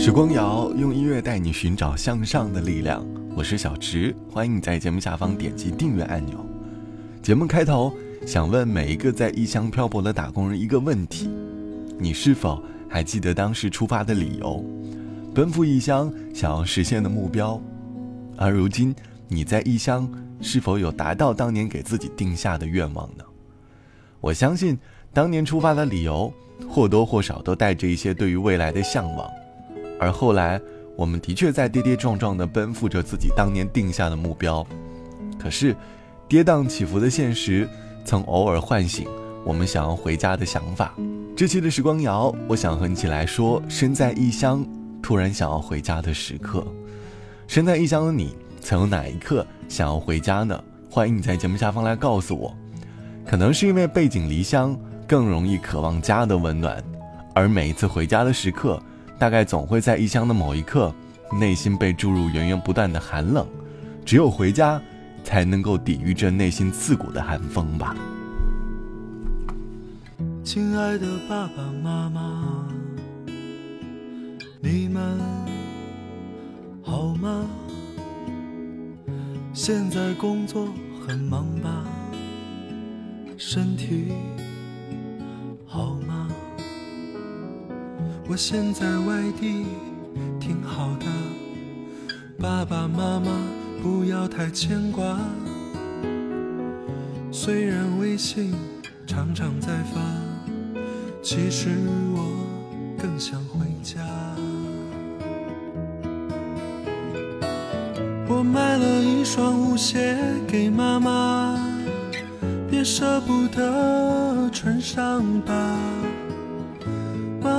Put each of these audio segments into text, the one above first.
时光谣用音乐带你寻找向上的力量，我是小直，欢迎你在节目下方点击订阅按钮。节目开头想问每一个在异乡漂泊的打工人一个问题：你是否还记得当时出发的理由？奔赴异乡想要实现的目标？而如今你在异乡是否有达到当年给自己定下的愿望呢？我相信当年出发的理由或多或少都带着一些对于未来的向往。而后来，我们的确在跌跌撞撞地奔赴着自己当年定下的目标，可是，跌宕起伏的现实曾偶尔唤醒我们想要回家的想法。这期的时光谣，我想和你一起来说：身在异乡，突然想要回家的时刻。身在异乡的你，曾有哪一刻想要回家呢？欢迎你在节目下方来告诉我。可能是因为背井离乡，更容易渴望家的温暖，而每一次回家的时刻。大概总会在异乡的某一刻，内心被注入源源不断的寒冷，只有回家，才能够抵御这内心刺骨的寒风吧。亲爱的爸爸妈妈，你们好吗？现在工作很忙吧？身体我现在外地挺好的，爸爸妈妈不要太牵挂。虽然微信常常在发，其实我更想回家。我买了一双舞鞋给妈妈，别舍不得穿上吧。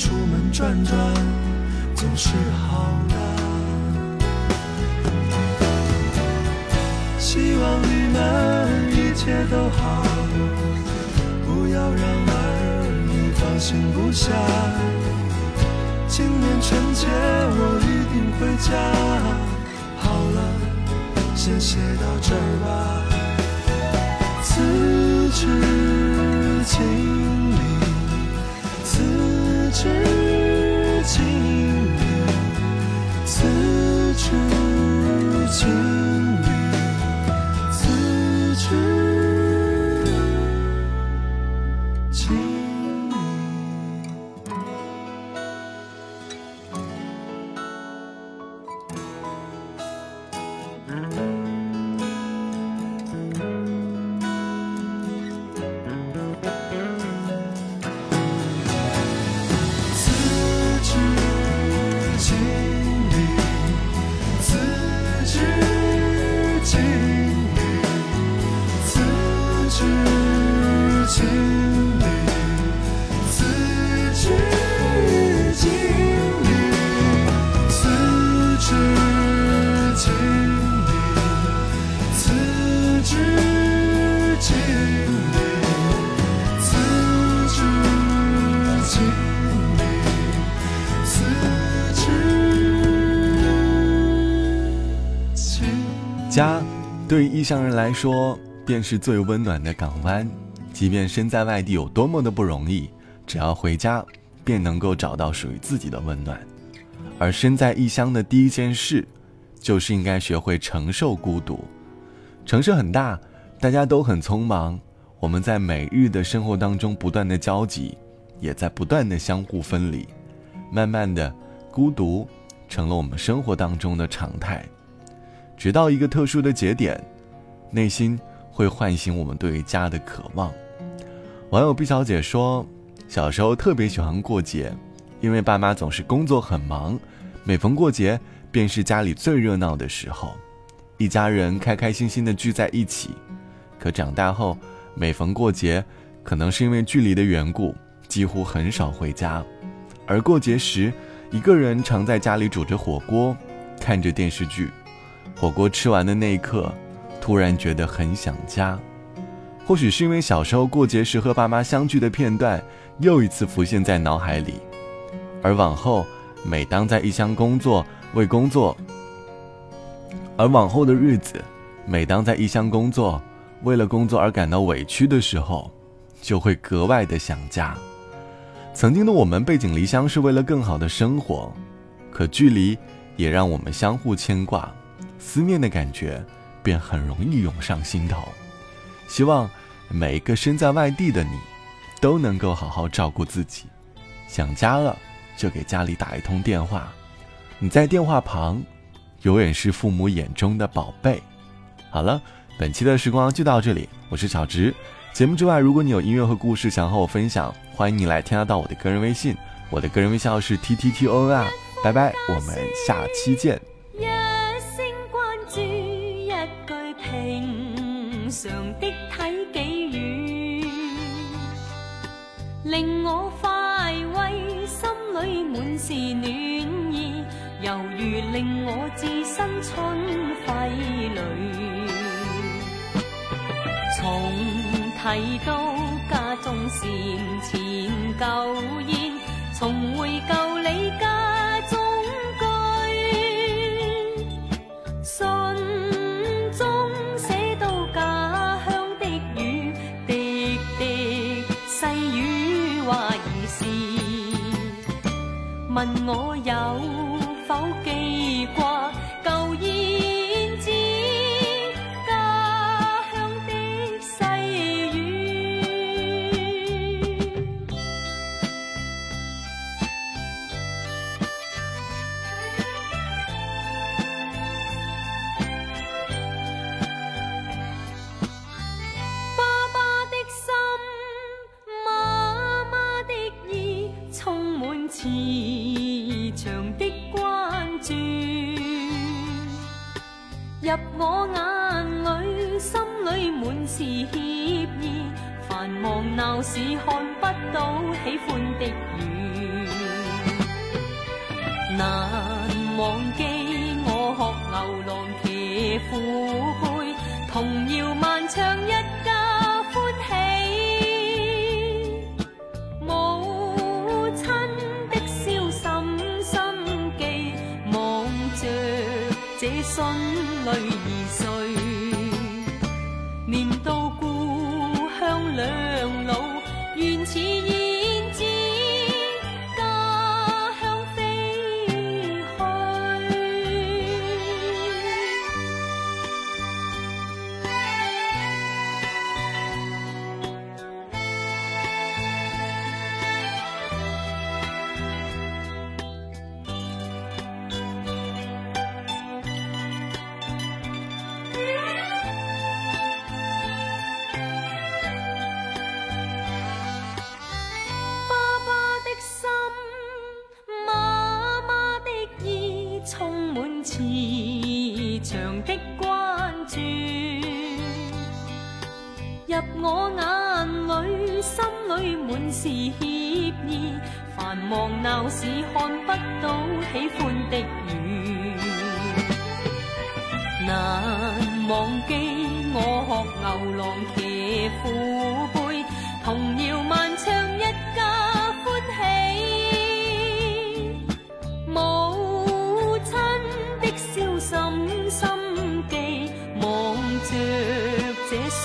出门转转总是好的。希望你们一切都好，不要让儿女放心不下。今年春节我一定回家。好了，先写到这儿吧。辞职经历，辞职经，对于异乡人来说，便是最温暖的港湾。即便身在外地有多么的不容易，只要回家，便能够找到属于自己的温暖。而身在异乡的第一件事，就是应该学会承受孤独。城市很大，大家都很匆忙，我们在每日的生活当中不断的交集，也在不断的相互分离。慢慢的，孤独成了我们生活当中的常态。直到一个特殊的节点，内心会唤醒我们对于家的渴望。网友毕小姐说。小时候特别喜欢过节，因为爸妈总是工作很忙，每逢过节便是家里最热闹的时候，一家人开开心心的聚在一起。可长大后，每逢过节，可能是因为距离的缘故，几乎很少回家。而过节时，一个人常在家里煮着火锅，看着电视剧。火锅吃完的那一刻，突然觉得很想家。或许是因为小时候过节时和爸妈相聚的片段又一次浮现在脑海里，而往后每当在异乡工作为工作，而往后的日子，每当在异乡工作为了工作而感到委屈的时候，就会格外的想家。曾经的我们背井离乡是为了更好的生活，可距离也让我们相互牵挂，思念的感觉便很容易涌上心头。希望。每一个身在外地的你，都能够好好照顾自己。想家了，就给家里打一通电话。你在电话旁，永远是父母眼中的宝贝。好了，本期的时光就到这里，我是小直。节目之外，如果你有音乐和故事想和我分享，欢迎你来添加到我的个人微信，我的个人微信号是 t t t o n 啊。拜拜，我们下期见。常的睇几远令我快慰，心里满是暖意，犹如令我置身春晖里。重提到家中善前旧宴，重回旧里家中问我有否记挂旧衣是歉意。繁忙闹市看不到喜欢的雨，难忘记我学牛郎骑虎背，童谣漫唱一家欢喜。母亲的孝心。这心里，是歉意。繁忙闹市看不到喜欢的雨，难忘记我学牛郎骑虎背，童谣漫唱一家欢喜。母亲的小心心记，望着这心